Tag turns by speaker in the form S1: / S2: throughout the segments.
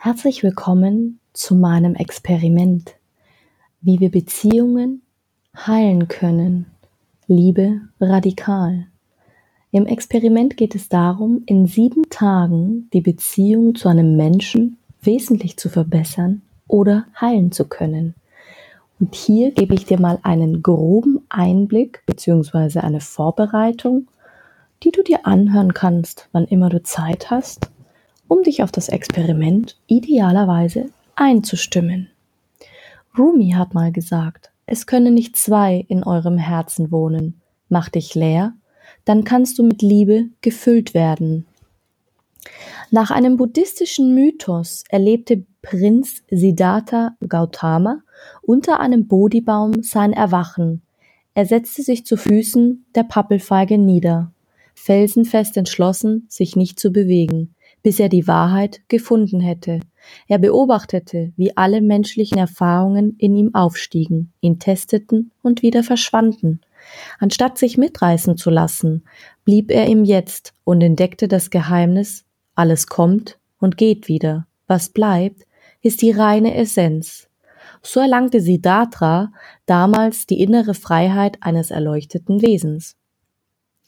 S1: Herzlich willkommen zu meinem Experiment, wie wir Beziehungen heilen können. Liebe radikal. Im Experiment geht es darum, in sieben Tagen die Beziehung zu einem Menschen wesentlich zu verbessern oder heilen zu können. Und hier gebe ich dir mal einen groben Einblick bzw. eine Vorbereitung, die du dir anhören kannst, wann immer du Zeit hast um dich auf das Experiment idealerweise einzustimmen. Rumi hat mal gesagt, es können nicht zwei in eurem Herzen wohnen. Mach dich leer, dann kannst du mit Liebe gefüllt werden. Nach einem buddhistischen Mythos erlebte Prinz Siddhartha Gautama unter einem Bodhibaum sein Erwachen. Er setzte sich zu Füßen der Pappelfeige nieder, felsenfest entschlossen, sich nicht zu bewegen bis er die Wahrheit gefunden hätte. Er beobachtete, wie alle menschlichen Erfahrungen in ihm aufstiegen, ihn testeten und wieder verschwanden. Anstatt sich mitreißen zu lassen, blieb er im Jetzt und entdeckte das Geheimnis, alles kommt und geht wieder. Was bleibt, ist die reine Essenz. So erlangte Siddhartha damals die innere Freiheit eines erleuchteten Wesens.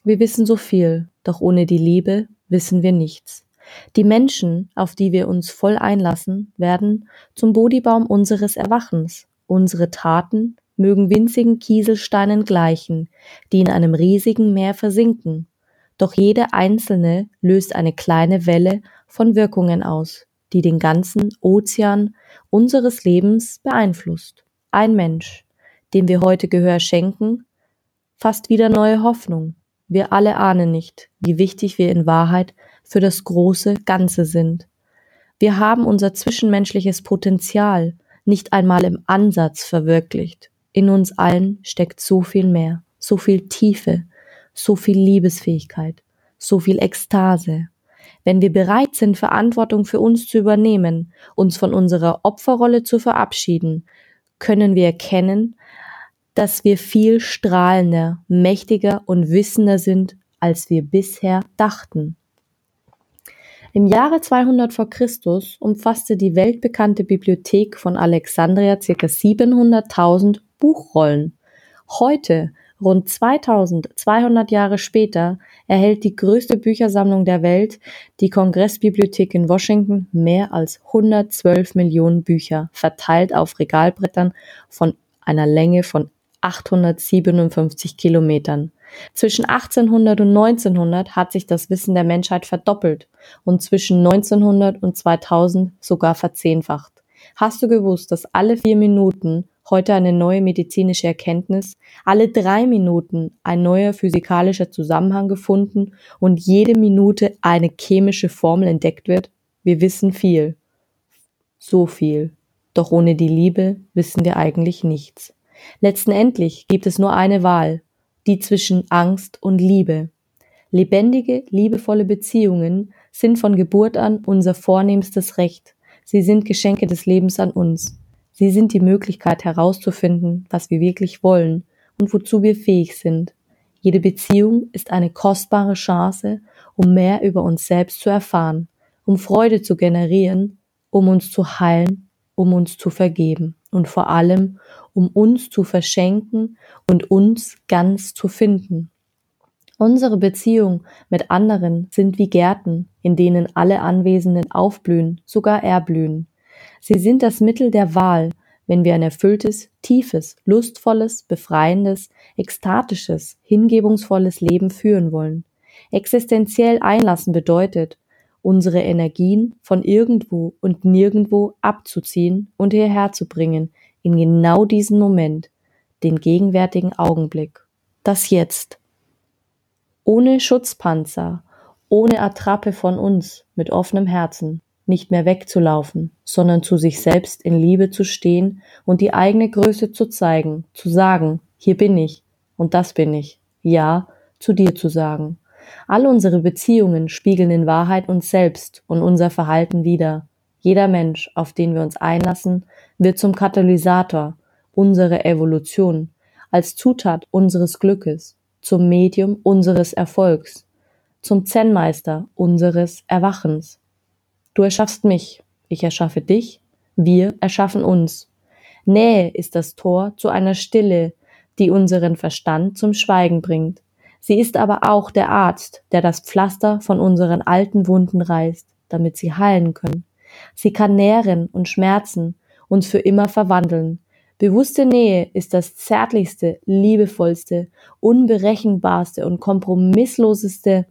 S1: Wir wissen so viel, doch ohne die Liebe wissen wir nichts. Die Menschen, auf die wir uns voll einlassen, werden zum Bodhibaum unseres Erwachens. Unsere Taten mögen winzigen Kieselsteinen gleichen, die in einem riesigen Meer versinken. Doch jede einzelne löst eine kleine Welle von Wirkungen aus, die den ganzen Ozean unseres Lebens beeinflusst. Ein Mensch, dem wir heute Gehör schenken, fasst wieder neue Hoffnung. Wir alle ahnen nicht, wie wichtig wir in Wahrheit für das große Ganze sind. Wir haben unser zwischenmenschliches Potenzial nicht einmal im Ansatz verwirklicht. In uns allen steckt so viel mehr, so viel Tiefe, so viel Liebesfähigkeit, so viel Ekstase. Wenn wir bereit sind, Verantwortung für uns zu übernehmen, uns von unserer Opferrolle zu verabschieden, können wir erkennen, dass wir viel strahlender, mächtiger und wissender sind, als wir bisher dachten. Im Jahre 200 vor Christus umfasste die weltbekannte Bibliothek von Alexandria ca. 700.000 Buchrollen. Heute, rund 2200 Jahre später, erhält die größte Büchersammlung der Welt, die Kongressbibliothek in Washington, mehr als 112 Millionen Bücher, verteilt auf Regalbrettern von einer Länge von 857 Kilometern. Zwischen 1800 und 1900 hat sich das Wissen der Menschheit verdoppelt und zwischen 1900 und 2000 sogar verzehnfacht. Hast du gewusst, dass alle vier Minuten heute eine neue medizinische Erkenntnis, alle drei Minuten ein neuer physikalischer Zusammenhang gefunden und jede Minute eine chemische Formel entdeckt wird? Wir wissen viel. So viel. Doch ohne die Liebe wissen wir eigentlich nichts. Letztendlich gibt es nur eine Wahl, die zwischen Angst und Liebe. Lebendige, liebevolle Beziehungen sind von Geburt an unser vornehmstes Recht. Sie sind Geschenke des Lebens an uns. Sie sind die Möglichkeit herauszufinden, was wir wirklich wollen und wozu wir fähig sind. Jede Beziehung ist eine kostbare Chance, um mehr über uns selbst zu erfahren, um Freude zu generieren, um uns zu heilen, um uns zu vergeben und vor allem, um uns zu verschenken und uns ganz zu finden. Unsere Beziehung mit anderen sind wie Gärten, in denen alle Anwesenden aufblühen, sogar erblühen. Sie sind das Mittel der Wahl, wenn wir ein erfülltes, tiefes, lustvolles, befreiendes, ekstatisches, hingebungsvolles Leben führen wollen. Existenziell einlassen bedeutet, unsere Energien von irgendwo und nirgendwo abzuziehen und hierher zu bringen, in genau diesen Moment, den gegenwärtigen Augenblick, das Jetzt. Ohne Schutzpanzer, ohne Attrappe von uns, mit offenem Herzen, nicht mehr wegzulaufen, sondern zu sich selbst in Liebe zu stehen und die eigene Größe zu zeigen, zu sagen, hier bin ich und das bin ich, ja, zu dir zu sagen. All unsere Beziehungen spiegeln in Wahrheit uns selbst und unser Verhalten wider. Jeder Mensch, auf den wir uns einlassen, wird zum Katalysator unserer Evolution, als Zutat unseres Glückes, zum Medium unseres Erfolgs, zum Zen-Meister unseres Erwachens. Du erschaffst mich, ich erschaffe dich, wir erschaffen uns. Nähe ist das Tor zu einer Stille, die unseren Verstand zum Schweigen bringt. Sie ist aber auch der Arzt, der das Pflaster von unseren alten Wunden reißt, damit sie heilen können. Sie kann nähren und schmerzen, uns für immer verwandeln. Bewusste Nähe ist das zärtlichste, liebevollste, unberechenbarste und kompromissloseste,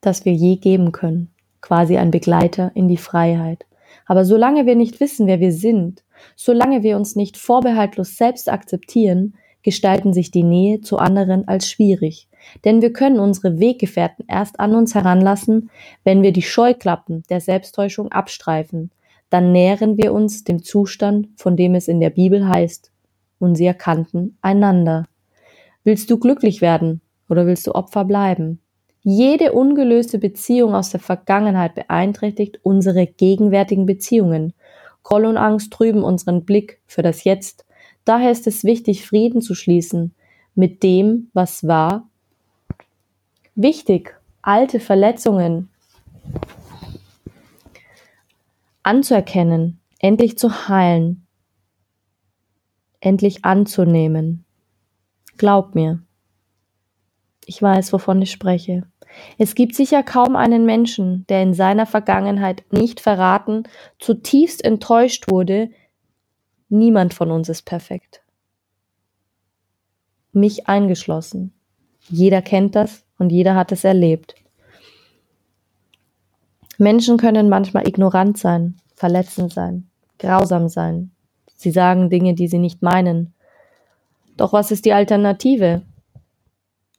S1: das wir je geben können. Quasi ein Begleiter in die Freiheit. Aber solange wir nicht wissen, wer wir sind, solange wir uns nicht vorbehaltlos selbst akzeptieren, gestalten sich die Nähe zu anderen als schwierig. Denn wir können unsere Weggefährten erst an uns heranlassen, wenn wir die Scheuklappen der Selbsttäuschung abstreifen. Dann nähren wir uns dem Zustand, von dem es in der Bibel heißt, und sie erkannten einander. Willst du glücklich werden oder willst du Opfer bleiben? Jede ungelöste Beziehung aus der Vergangenheit beeinträchtigt unsere gegenwärtigen Beziehungen. Groll und Angst trüben unseren Blick für das Jetzt. Daher ist es wichtig, Frieden zu schließen mit dem, was war. Wichtig, alte Verletzungen anzuerkennen, endlich zu heilen, endlich anzunehmen. Glaub mir, ich weiß, wovon ich spreche. Es gibt sicher kaum einen Menschen, der in seiner Vergangenheit nicht verraten, zutiefst enttäuscht wurde. Niemand von uns ist perfekt. Mich eingeschlossen. Jeder kennt das und jeder hat es erlebt. Menschen können manchmal ignorant sein, verletzend sein, grausam sein. Sie sagen Dinge, die sie nicht meinen. Doch was ist die Alternative?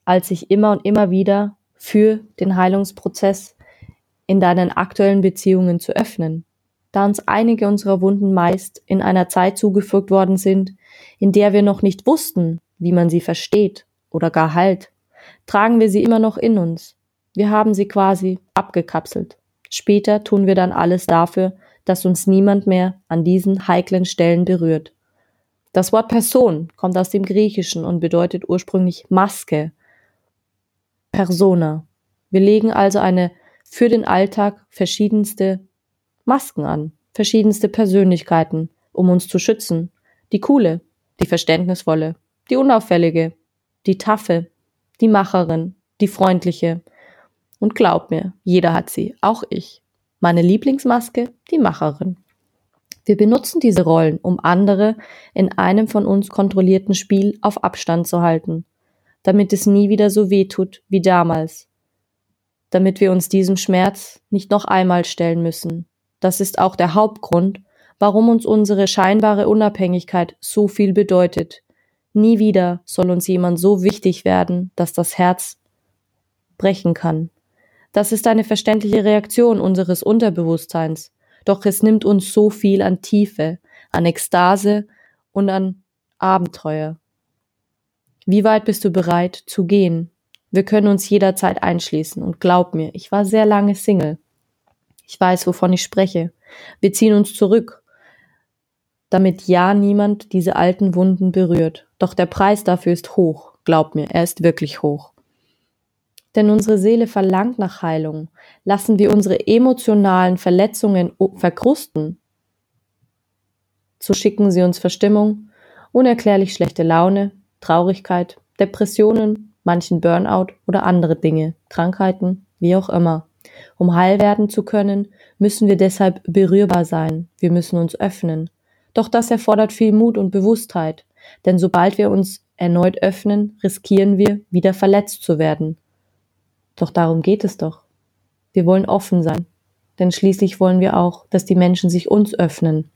S1: Als sich immer und immer wieder für den Heilungsprozess in deinen aktuellen Beziehungen zu öffnen, da uns einige unserer Wunden meist in einer Zeit zugefügt worden sind, in der wir noch nicht wussten, wie man sie versteht oder gar heilt, tragen wir sie immer noch in uns. Wir haben sie quasi abgekapselt. Später tun wir dann alles dafür, dass uns niemand mehr an diesen heiklen Stellen berührt. Das Wort Person kommt aus dem Griechischen und bedeutet ursprünglich Maske Persona. Wir legen also eine für den Alltag verschiedenste Masken an, verschiedenste Persönlichkeiten, um uns zu schützen. Die coole, die verständnisvolle, die unauffällige, die taffe, die Macherin, die freundliche. Und glaub mir, jeder hat sie, auch ich. Meine Lieblingsmaske, die Macherin. Wir benutzen diese Rollen, um andere in einem von uns kontrollierten Spiel auf Abstand zu halten damit es nie wieder so weh tut wie damals, damit wir uns diesem Schmerz nicht noch einmal stellen müssen. Das ist auch der Hauptgrund, warum uns unsere scheinbare Unabhängigkeit so viel bedeutet. Nie wieder soll uns jemand so wichtig werden, dass das Herz brechen kann. Das ist eine verständliche Reaktion unseres Unterbewusstseins, doch es nimmt uns so viel an Tiefe, an Ekstase und an Abenteuer. Wie weit bist du bereit zu gehen? Wir können uns jederzeit einschließen und glaub mir, ich war sehr lange Single. Ich weiß, wovon ich spreche. Wir ziehen uns zurück, damit ja niemand diese alten Wunden berührt. Doch der Preis dafür ist hoch. Glaub mir, er ist wirklich hoch. Denn unsere Seele verlangt nach Heilung. Lassen wir unsere emotionalen Verletzungen verkrusten, so schicken sie uns Verstimmung, unerklärlich schlechte Laune, Traurigkeit, Depressionen, manchen Burnout oder andere Dinge, Krankheiten, wie auch immer. Um heil werden zu können, müssen wir deshalb berührbar sein, wir müssen uns öffnen. Doch das erfordert viel Mut und Bewusstheit, denn sobald wir uns erneut öffnen, riskieren wir, wieder verletzt zu werden. Doch darum geht es doch. Wir wollen offen sein, denn schließlich wollen wir auch, dass die Menschen sich uns öffnen.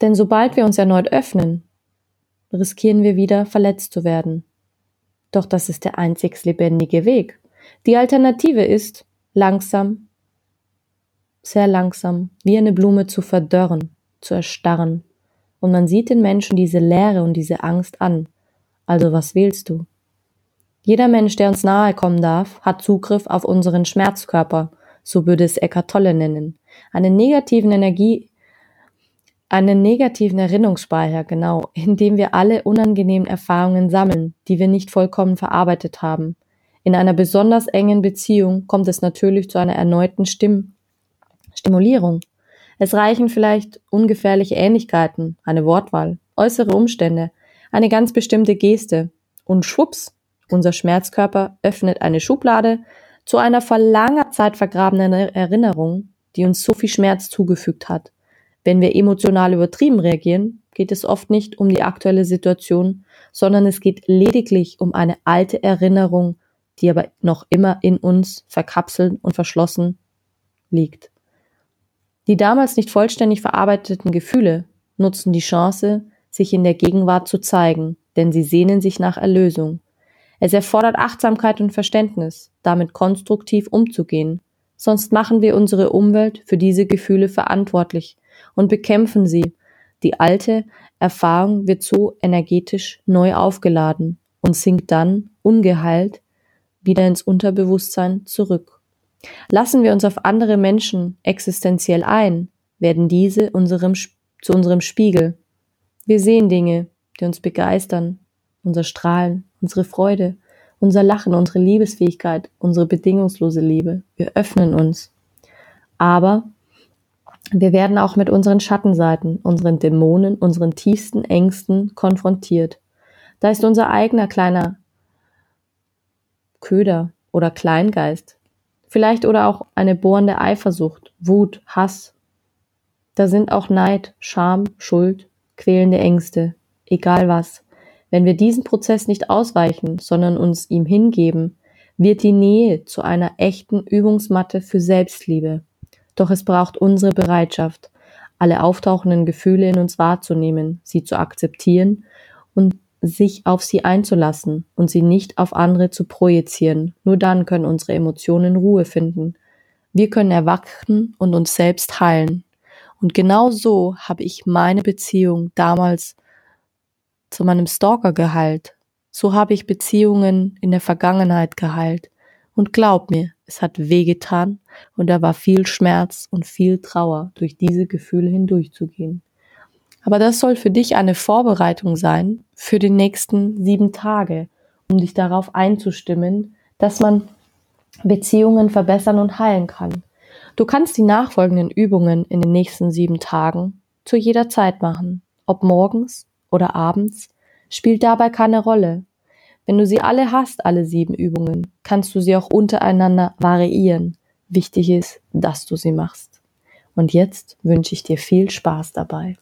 S1: Denn sobald wir uns erneut öffnen, riskieren wir wieder verletzt zu werden. Doch das ist der einzig lebendige Weg. Die Alternative ist, langsam, sehr langsam, wie eine Blume zu verdörren, zu erstarren. Und man sieht den Menschen diese Leere und diese Angst an. Also was wählst du? Jeder Mensch, der uns nahe kommen darf, hat Zugriff auf unseren Schmerzkörper, so würde es Eckart Tolle nennen. Eine negativen Energie einen negativen Erinnerungsspeicher, genau, in dem wir alle unangenehmen Erfahrungen sammeln, die wir nicht vollkommen verarbeitet haben. In einer besonders engen Beziehung kommt es natürlich zu einer erneuten Stimm Stimulierung. Es reichen vielleicht ungefährliche Ähnlichkeiten, eine Wortwahl, äußere Umstände, eine ganz bestimmte Geste und schwupps, unser Schmerzkörper öffnet eine Schublade zu einer vor langer Zeit vergrabenen Erinnerung, die uns so viel Schmerz zugefügt hat. Wenn wir emotional übertrieben reagieren, geht es oft nicht um die aktuelle Situation, sondern es geht lediglich um eine alte Erinnerung, die aber noch immer in uns verkapselt und verschlossen liegt. Die damals nicht vollständig verarbeiteten Gefühle nutzen die Chance, sich in der Gegenwart zu zeigen, denn sie sehnen sich nach Erlösung. Es erfordert Achtsamkeit und Verständnis, damit konstruktiv umzugehen, sonst machen wir unsere Umwelt für diese Gefühle verantwortlich und bekämpfen sie. Die alte Erfahrung wird so energetisch neu aufgeladen und sinkt dann, ungeheilt, wieder ins Unterbewusstsein zurück. Lassen wir uns auf andere Menschen existenziell ein, werden diese unserem, zu unserem Spiegel. Wir sehen Dinge, die uns begeistern, unser Strahlen, unsere Freude, unser Lachen, unsere Liebesfähigkeit, unsere bedingungslose Liebe. Wir öffnen uns. Aber wir werden auch mit unseren Schattenseiten, unseren Dämonen, unseren tiefsten Ängsten konfrontiert. Da ist unser eigener kleiner Köder oder Kleingeist. Vielleicht oder auch eine bohrende Eifersucht, Wut, Hass. Da sind auch Neid, Scham, Schuld, quälende Ängste, egal was. Wenn wir diesen Prozess nicht ausweichen, sondern uns ihm hingeben, wird die Nähe zu einer echten Übungsmatte für Selbstliebe. Doch es braucht unsere Bereitschaft, alle auftauchenden Gefühle in uns wahrzunehmen, sie zu akzeptieren und sich auf sie einzulassen und sie nicht auf andere zu projizieren. Nur dann können unsere Emotionen Ruhe finden. Wir können erwachen und uns selbst heilen. Und genau so habe ich meine Beziehung damals zu meinem Stalker geheilt. So habe ich Beziehungen in der Vergangenheit geheilt. Und glaub mir, es hat wehgetan und da war viel Schmerz und viel Trauer, durch diese Gefühle hindurchzugehen. Aber das soll für dich eine Vorbereitung sein für die nächsten sieben Tage, um dich darauf einzustimmen, dass man Beziehungen verbessern und heilen kann. Du kannst die nachfolgenden Übungen in den nächsten sieben Tagen zu jeder Zeit machen, ob morgens oder abends, spielt dabei keine Rolle. Wenn du sie alle hast, alle sieben Übungen, kannst du sie auch untereinander variieren. Wichtig ist, dass du sie machst. Und jetzt wünsche ich dir viel Spaß dabei.